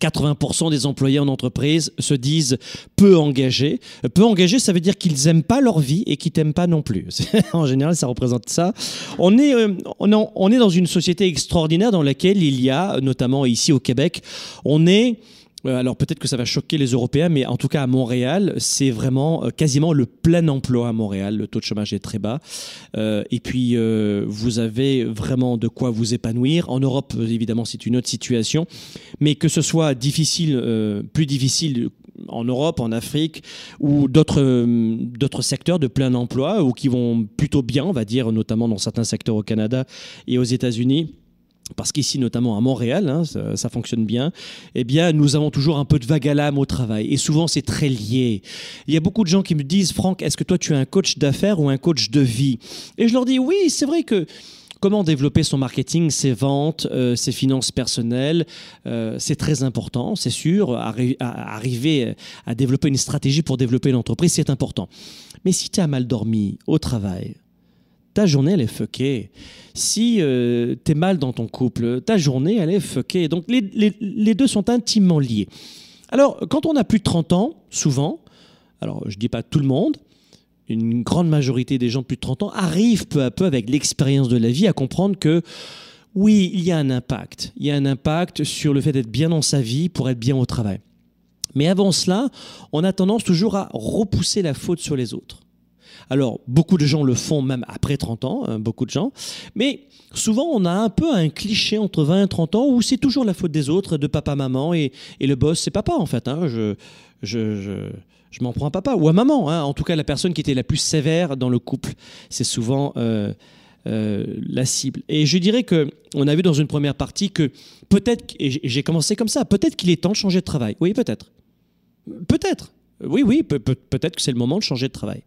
80% des employés en entreprise se disent peu engagés. Peu engagés, ça veut dire qu'ils n'aiment pas leur vie et qu'ils t'aiment pas non plus. en général, ça représente ça. Euh, on est dans une société extraordinaire dans laquelle il y a, notamment ici au Québec, on est... euh, Alors peut-être que ça va choquer les Européens, mais en tout cas à Montréal, c'est vraiment euh, quasiment le plein emploi à Montréal. Le taux de chômage est très bas. Euh, et puis vous avez vraiment de quoi vous épanouir. En Europe, évidemment, c'est une autre situation. Mais que ce soit difficile, plus difficile en Europe, en Afrique ou d'autres secteurs de plein emploi ou qui vont plutôt bien, on va dire, notamment dans certains secteurs au Canada et aux États-Unis parce qu'ici, notamment à Montréal, hein, ça, fonctionne bien, eh bien, nous avons toujours un peu de vague à l'âme au travail. Et souvent, c'est très lié. Il y a beaucoup de gens qui me disent, Franck, est-ce que toi, tu es un coach d'affaires ou un coach de vie? Et je leur dis, oui, c'est vrai que comment développer son marketing, ses ventes, euh, ses finances personnelles, euh, c'est très important, c'est sûr. Arriver à développer une stratégie pour développer l'entreprise, c'est important. Mais si tu as mal dormi au travail, ta journée, elle est fuckée. Si tu es mal dans ton couple, ta journée, elle est fuckée. Donc, les, les- les deux sont intimement liés. Alors, quand on a plus de 30 ans, souvent, alors je dis pas tout le monde, une grande majorité des gens de plus de 30 ans arrivent peu à peu, avec l'expérience de la vie, à comprendre que oui, il y a un impact. Il y a un impact sur le fait d'être bien dans sa vie pour être bien au travail. Mais avant cela, on a tendance toujours à repousser la faute sur les autres. Alors, beaucoup de gens le font même après 30 ans, hein, beaucoup de gens. Mais souvent, on a un peu un cliché entre 20 et 30 ans où c'est toujours la faute des autres, de papa, maman, et, le boss, c'est papa en fait. hein. Je, je, je, m'en prends à papa ou à maman. hein. En tout cas, la personne qui était la plus sévère dans le couple, c'est souvent euh, euh, la cible. Et je dirais que on a vu dans une première partie que peut-être, et j'ai- commencé comme ça, peut-être qu'il est temps de changer de travail. Oui, peut-être. Peut-être. Oui, oui, peut- peut- peut-être que c'est le moment de changer de travail.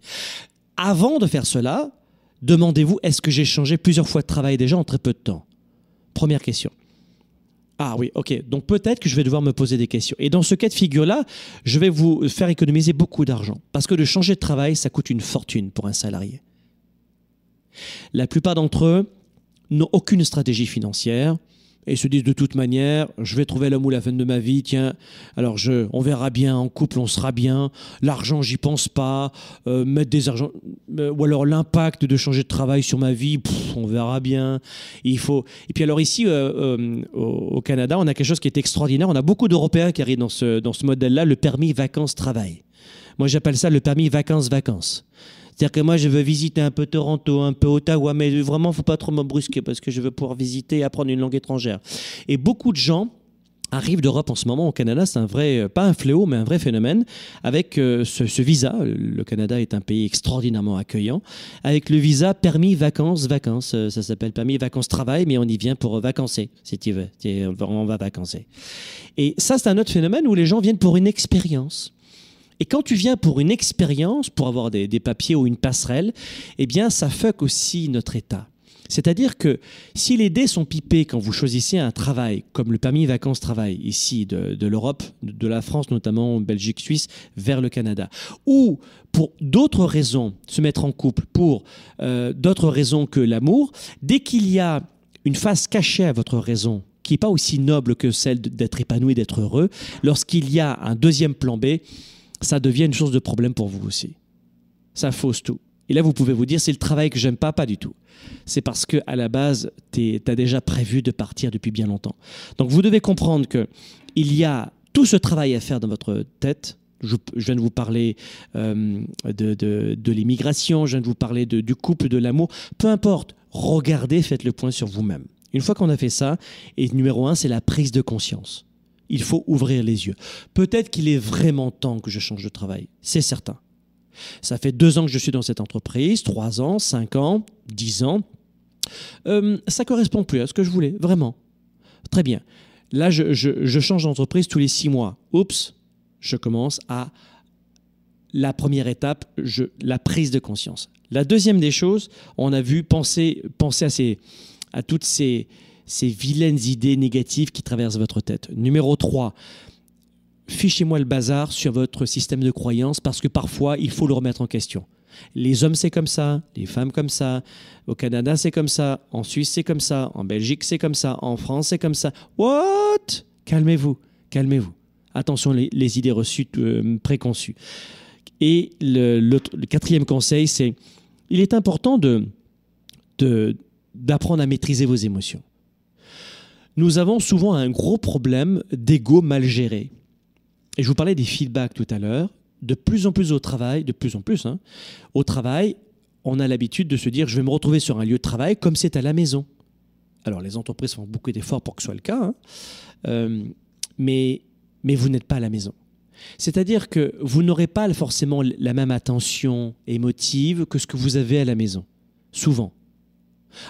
Avant de faire cela, demandez-vous est-ce que j'ai changé plusieurs fois de travail déjà en très peu de temps? Première question. Ah oui, ok. Donc peut-être que je vais devoir me poser des questions. Et dans ce cas de figure-là, je vais vous faire économiser beaucoup d'argent. Parce que de changer de travail, ça coûte une fortune pour un salarié. La plupart d'entre eux n'ont aucune stratégie financière et se disent de toute manière, je vais trouver l'homme ou la femme de ma vie, tiens, alors je, on verra bien, en couple on sera bien, l'argent j'y pense pas, euh, mettre des argent, euh, ou alors l'impact de changer de travail sur ma vie, on verra bien. Il faut. Et puis alors ici euh, au, Canada, on a quelque chose qui est extraordinaire, on a beaucoup d'Européens qui arrivent dans ce, dans ce modèle-là, le permis vacances-travail. Moi j'appelle ça le permis vacances-vacances. C'est-à-dire que moi, je veux visiter un peu Toronto, un peu Ottawa, mais vraiment, faut pas trop me brusquer parce que je veux pouvoir visiter et apprendre une langue étrangère. Et beaucoup de gens arrivent d'Europe en ce moment au Canada, c'est un vrai, pas un fléau, mais un vrai phénomène, avec euh, ce, ce visa. Le Canada est un pays extraordinairement accueillant, avec le visa permis vacances, vacances. Euh, Ça s'appelle permis vacances travail, mais on y vient pour vacancer, si tu veux. On va vacancer. Et ça, c'est un autre phénomène où les gens viennent pour une expérience. Et quand tu viens pour une expérience, pour avoir des, papiers ou une passerelle, eh bien, ça fuck aussi notre état. C'est-à-dire que si les dés sont pipés quand vous choisissez un travail, comme le permis vacances-travail ici de, de l'Europe, de la France notamment, Belgique, Suisse, vers le Canada, ou pour d'autres raisons, se mettre en couple, pour euh, d'autres raisons que l'amour, dès qu'il y a une face cachée à votre raison, qui n'est pas aussi noble que celle d'être épanoui, d'être heureux, lorsqu'il y a un deuxième plan B, ça devient une source de problème pour vous aussi. Ça fausse tout. Et là, vous pouvez vous dire, c'est le travail que j'aime pas, pas du tout. C'est parce que à la base, tu as déjà prévu de partir depuis bien longtemps. Donc, vous devez comprendre que il y a tout ce travail à faire dans votre tête. Je, viens de vous parler euh, de, de, l'immigration, je viens de vous parler du couple, de l'amour. Peu importe, regardez, faites le point sur vous-même. Une fois qu'on a fait ça, et numéro un, c'est la prise de conscience. Il faut ouvrir les yeux. Peut-être qu'il est vraiment temps que je change de travail. C'est certain. Ça fait deux ans que je suis dans cette entreprise, trois ans, cinq ans, dix ans. Euh, ça correspond plus à ce que je voulais, vraiment. Très bien. Là, je, change d'entreprise tous les six mois. Oups, je commence à la première étape, je, la prise de conscience. La deuxième des choses, on a vu penser, penser à toutes ces, ces vilaines idées négatives qui traversent votre tête. Numéro 3, fichez-moi le bazar sur votre système de croyance parce que parfois, il faut le remettre en question. Les hommes, c'est comme ça, les femmes, comme ça. Au Canada, c'est comme ça. En Suisse, c'est comme ça. En Belgique, c'est comme ça. En France, c'est comme ça. What? Calmez-vous, calmez-vous. Attention, les, idées reçues euh, préconçues. Et le, le, quatrième conseil, c'est il est important de, d'apprendre à maîtriser vos émotions. Nous avons souvent un gros problème d'ego mal géré. Et je vous parlais des feedbacks tout à l'heure. De plus en plus au travail, de plus en plus, hein, au travail, on a l'habitude de se dire je vais me retrouver sur un lieu de travail comme c'est à la maison. Alors les entreprises font beaucoup d'efforts pour que ce soit le cas, hein, euh, mais, mais vous n'êtes pas à la maison. C'est-à-dire que vous n'aurez pas forcément la même attention émotive que ce que vous avez à la maison, souvent.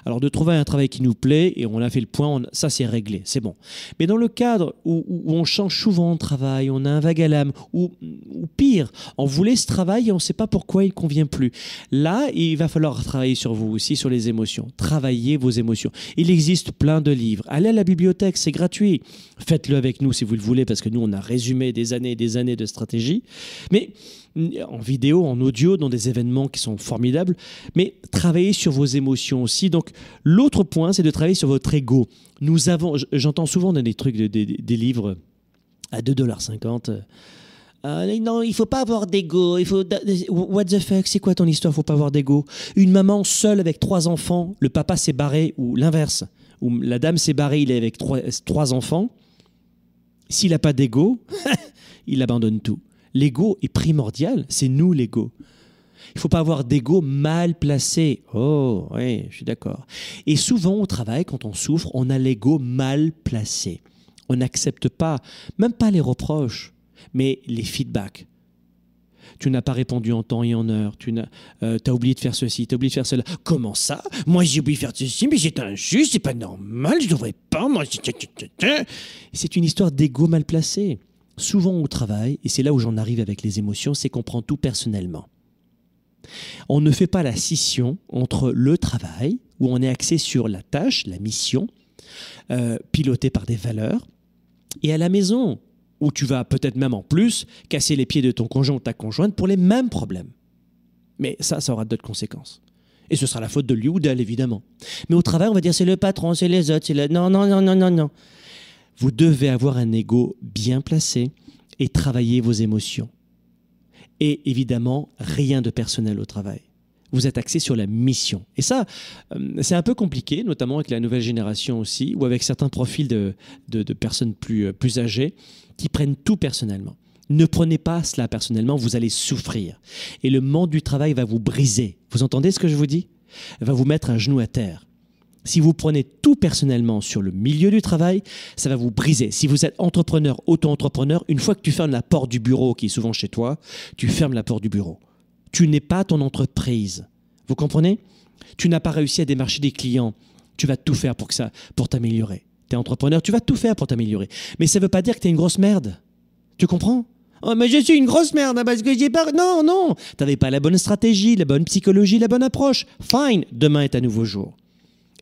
Alors de trouver un travail qui nous plaît, et on a fait le point, ça c'est réglé, c'est bon. Mais dans le cadre où, on change souvent de travail, on a un vague à l'âme, ou, ou, pire, on voulait ce travail et on ne sait pas pourquoi il convient plus. Là, il va falloir travailler sur vous aussi, sur les émotions. Travailler vos émotions. Il existe plein de livres. Allez à la bibliothèque, c'est gratuit. Faites-le avec nous si vous le voulez, parce que nous, on a résumé des années et des années de stratégie. Mais en vidéo, en audio, dans des événements qui sont formidables, mais travaillez sur vos émotions aussi. Donc, l'autre point, c'est de travailler sur votre ego. Nous avons, j'entends souvent dans des trucs, des, livres à 2,50$. Euh, non, il faut pas avoir d'ego. Il faut. What the fuck, c'est quoi ton histoire? Faut pas avoir d'ego. Une maman seule avec trois enfants, le papa s'est barré ou l'inverse, ou la dame s'est barrée, il est avec trois, trois enfants. S'il n'a pas d'ego, il abandonne tout. L'ego est primordial, c'est nous l'ego. Il ne faut pas avoir d'ego mal placé. Oh, oui, je suis d'accord. Et souvent au travail, quand on souffre, on a l'ego mal placé. On n'accepte pas, même pas les reproches, mais les feedbacks. Tu n'as pas répondu en temps et en heure. Tu as, euh, oublié de faire ceci, tu as oublié de faire cela. Comment ça? Moi, j'ai oublié de faire ceci, mais c'est injuste, c'est pas normal, je ne devrais pas. C'est une histoire d'ego mal placé souvent au travail, et c'est là où j'en arrive avec les émotions, c'est qu'on prend tout personnellement. On ne fait pas la scission entre le travail, où on est axé sur la tâche, la mission, euh, pilotée par des valeurs, et à la maison, où tu vas peut-être même en plus casser les pieds de ton conjoint ou ta conjointe pour les mêmes problèmes. Mais ça, ça aura d'autres conséquences. Et ce sera la faute de lui ou d'elle, évidemment. Mais au travail, on va dire c'est le patron, c'est les autres, c'est le... Non, non, non, non, non, non. Vous devez avoir un ego bien placé et travailler vos émotions. Et évidemment, rien de personnel au travail. Vous êtes axé sur la mission. Et ça, euh, c'est un peu compliqué, notamment avec la nouvelle génération aussi, ou avec certains profils de, de, personnes plus, euh, plus âgées qui prennent tout personnellement. Ne prenez pas cela personnellement, vous allez souffrir. Et le monde du travail va vous briser. Vous entendez ce que je vous dis? Va vous mettre un genou à terre. Si vous prenez tout personnellement sur le milieu du travail, ça va vous briser. Si vous êtes entrepreneur, auto-entrepreneur, une fois que tu fermes la porte du bureau qui est souvent chez toi, tu fermes la porte du bureau. Tu n'es pas ton entreprise. Vous comprenez? Tu n'as pas réussi à démarcher des clients. Tu vas tout faire pour que ça pour t'améliorer. Tu es entrepreneur, tu vas tout faire pour t'améliorer. Mais ça ne veut pas dire que tu es une grosse merde. Tu comprends? Oh, mais je suis une grosse merde hein, parce que j'ai pas. Non, non. T'avais pas la bonne stratégie, la bonne psychologie, la bonne approche. Fine. Demain est un nouveau jour.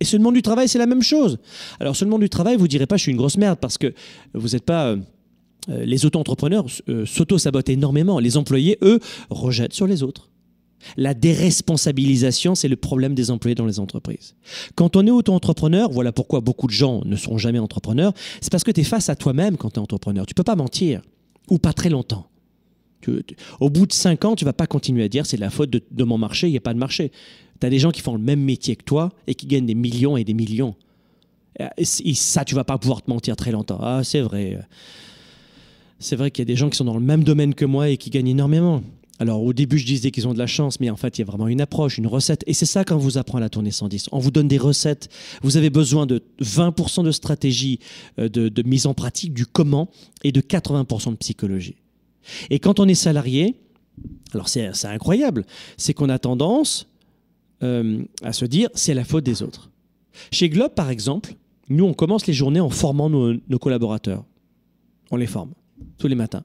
Et ce monde du travail, c'est la même chose. Alors, ce monde du travail, vous direz pas je suis une grosse merde parce que vous n'êtes pas. euh, euh, les auto-entrepreneurs euh, s'auto-sabotent énormément. Les employés, eux, rejettent sur les autres. La déresponsabilisation, c'est le problème des employés dans les entreprises. Quand on est auto-entrepreneur, voilà pourquoi beaucoup de gens ne seront jamais entrepreneurs, c'est parce que tu es face à toi-même quand tu es entrepreneur. Tu peux pas mentir, ou pas très longtemps. Au bout de cinq ans, tu vas pas continuer à dire c'est la faute de, de mon marché, il n'y a pas de marché. Tu as des gens qui font le même métier que toi et qui gagnent des millions et des millions. Et ça, tu vas pas pouvoir te mentir très longtemps. Ah, c'est vrai. C'est vrai qu'il y a des gens qui sont dans le même domaine que moi et qui gagnent énormément. Alors au début, je disais qu'ils ont de la chance, mais en fait, il y a vraiment une approche, une recette. Et c'est ça qu'on vous apprend à la tournée 110. On vous donne des recettes. Vous avez besoin de 20% de stratégie, euh, de, mise en pratique, du comment, et de 80% de psychologie. Et quand on est salarié, alors c'est incroyable, c'est qu'on a tendance euh, à se dire c'est la faute des autres. Chez Globe, par exemple, nous, on commence les journées en formant nos, collaborateurs. On les forme tous les matins.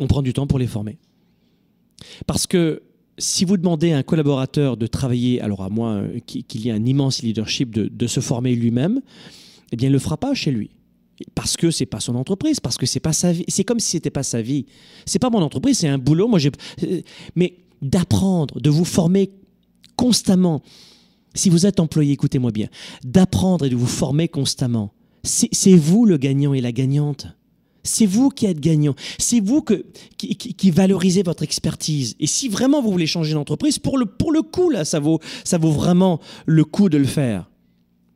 On prend du temps pour les former. Parce que si vous demandez à un collaborateur de travailler, alors à moins euh, qu'il y ait un immense leadership, de, de se former lui-même, eh bien, il ne le fera pas chez lui. Parce que c'est pas son entreprise, parce que c'est pas sa vie. C'est comme si c'était pas sa vie. C'est pas mon entreprise, c'est un boulot. Moi, j'ai. euh, Mais d'apprendre, de vous former constamment. Si vous êtes employé, écoutez-moi bien, d'apprendre et de vous former constamment. C'est vous le gagnant et la gagnante. C'est vous qui êtes gagnant. C'est vous qui- qui valorisez votre expertise. Et si vraiment vous voulez changer d'entreprise, pour le, pour le coup, là, ça vaut, ça vaut vraiment le coup de le faire.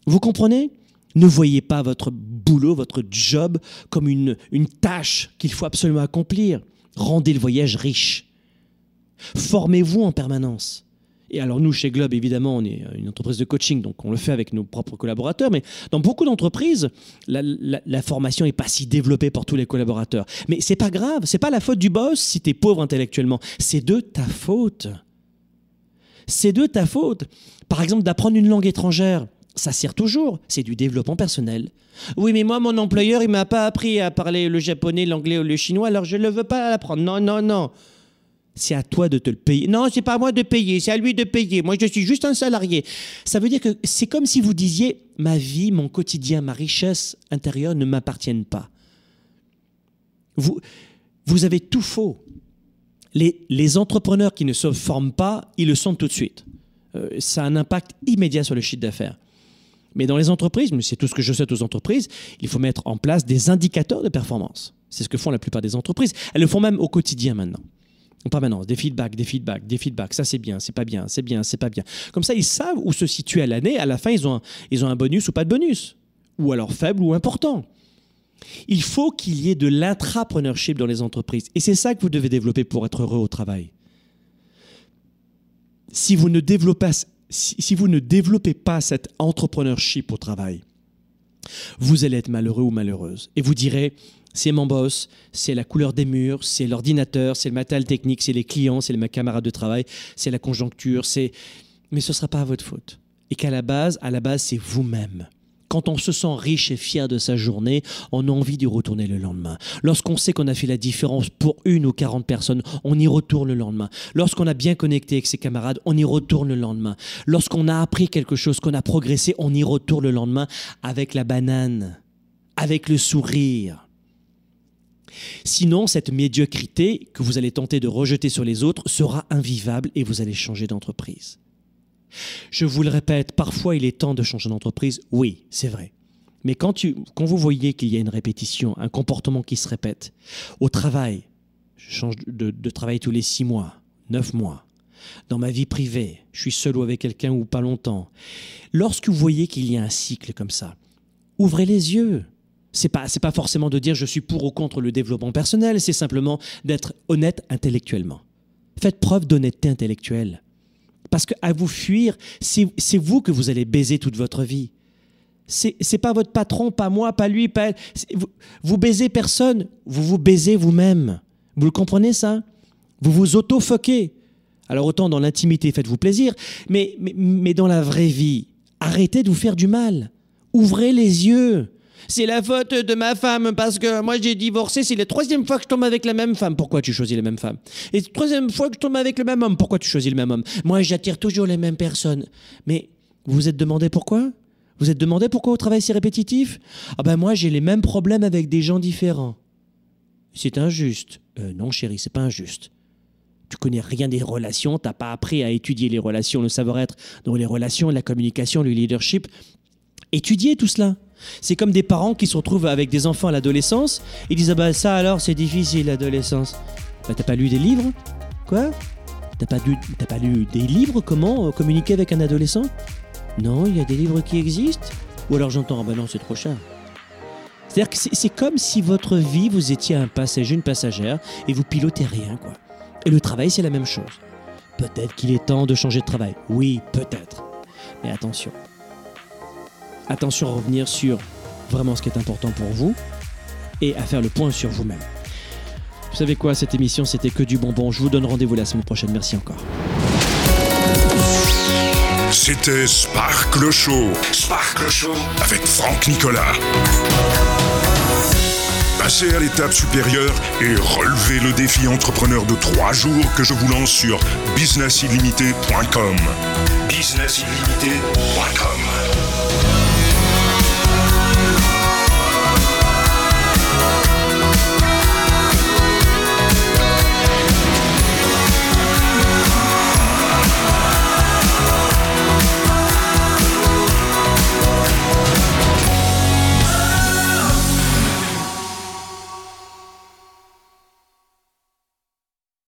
Vous comprenez? Ne voyez pas votre boulot, votre job comme une, une tâche qu'il faut absolument accomplir. Rendez le voyage riche. Formez-vous en permanence. Et alors nous, chez Globe, évidemment, on est une entreprise de coaching, donc on le fait avec nos propres collaborateurs, mais dans beaucoup d'entreprises, la, formation n'est pas si développée pour tous les collaborateurs. Mais c'est pas grave, c'est pas la faute du boss si tu es pauvre intellectuellement, c'est de ta faute. C'est de ta faute. Par exemple, d'apprendre une langue étrangère, ça sert toujours, c'est du développement personnel. Oui, mais moi, mon employeur, il m'a pas appris à parler le japonais, l'anglais ou le chinois, alors je ne veux pas l'apprendre. Non, non, non. C'est à toi de te le payer. Non, c'est pas à moi de payer, c'est à lui de payer. Moi, je suis juste un salarié. Ça veut dire que c'est comme si vous disiez ma vie, mon quotidien, ma richesse intérieure ne m'appartiennent pas. Vous, vous avez tout faux. Les, les entrepreneurs qui ne se forment pas, ils le sont tout de suite. Euh, ça a un impact immédiat sur le chiffre d'affaires. Mais dans les entreprises, c'est tout ce que je souhaite aux entreprises, il faut mettre en place des indicateurs de performance. C'est ce que font la plupart des entreprises. Elles le font même au quotidien maintenant. En permanence, des feedbacks, des feedbacks, des feedbacks. Ça, c'est bien, c'est pas bien, c'est bien, c'est pas bien. Comme ça, ils savent où se situer à l'année. À la fin, ils ont, un, ils ont un bonus ou pas de bonus. Ou alors faible ou important. Il faut qu'il y ait de l'intrapreneurship dans les entreprises. Et c'est ça que vous devez développer pour être heureux au travail. Si vous ne développez, si, vous ne développez pas cet entrepreneurship au travail, vous allez être malheureux ou malheureuse. Et vous direz, c'est mon boss, c'est la couleur des murs, c'est l'ordinateur, c'est le matériel technique, c'est les clients, c'est mes camarades de travail, c'est la conjoncture, c'est... Mais ce ne sera pas à votre faute. Et qu'à la base, à la base, c'est vous-même. Quand on se sent riche et fier de sa journée, on a envie d'y retourner le lendemain. Lorsqu'on sait qu'on a fait la différence pour une ou 40 personnes, on y retourne le lendemain. Lorsqu'on a bien connecté avec ses camarades, on y retourne le lendemain. Lorsqu'on a appris quelque chose, qu'on a progressé, on y retourne le lendemain avec la banane, avec le sourire. Sinon, cette médiocrité que vous allez tenter de rejeter sur les autres sera invivable et vous allez changer d'entreprise. Je vous le répète, parfois il est temps de changer d'entreprise, oui, c'est vrai. Mais quand, tu, quand vous voyez qu'il y a une répétition, un comportement qui se répète, au travail, je change de, de travail tous les six mois, neuf mois, dans ma vie privée, je suis seul ou avec quelqu'un ou pas longtemps. Lorsque vous voyez qu'il y a un cycle comme ça, ouvrez les yeux. C'est pas, pas forcément de dire je suis pour ou contre le développement personnel, c'est simplement d'être honnête intellectuellement. Faites preuve d'honnêteté intellectuelle. Parce qu'à vous fuir, c'est vous que vous allez baiser toute votre vie. C'est c'est pas votre patron, pas moi, pas lui, pas elle. Vous, baisez personne, vous vous baisez vous-même. Vous le comprenez ça? Vous vous auto-foquez. Alors autant dans l'intimité, faites-vous plaisir, mais, mais, mais dans la vraie vie, arrêtez de vous faire du mal. Ouvrez les yeux. C'est la faute de ma femme parce que moi j'ai divorcé, c'est la troisième fois que je tombe avec la même femme. Pourquoi tu choisis la même femme Et la troisième fois que je tombe avec le même homme. Pourquoi tu choisis le même homme? Moi j'attire toujours les mêmes personnes. Mais vous vous êtes demandé pourquoi? Vous êtes demandé pourquoi au travail c'est répétitif? Ah ben moi j'ai les mêmes problèmes avec des gens différents. C'est injuste. Euh, non chérie, c'est pas injuste. Tu connais rien des relations, t'as pas appris à étudier les relations, le savoir-être, dans les relations, la communication, le leadership. Étudiez tout cela. C'est comme des parents qui se retrouvent avec des enfants à l'adolescence. Ils disent ah bah ça alors c'est difficile l'adolescence. Bah t'as pas lu des livres? Quoi? T'as pas, lu, des livres? Comment communiquer avec un adolescent? Non, il y a des livres qui existent. Ou alors j'entends ah bah non c'est trop cher. C'est-à-dire que c'est, c'est comme si votre vie vous étiez un passager, une passagère et vous pilotez rien quoi. Et le travail c'est la même chose. Peut-être qu'il est temps de changer de travail. Oui, peut-être. Mais attention, attention à revenir sur vraiment ce qui est important pour vous et à faire le point sur vous-même. Vous savez quoi, cette émission c'était que du bonbon. Je vous donne rendez-vous la semaine prochaine. Merci encore. C'était Sparkle Show. Sparkle Show avec Franck Nicolas. Passez à l'étape supérieure et relevez le défi entrepreneur de trois jours que je vous lance sur businessillimité.com. Businessillimité.com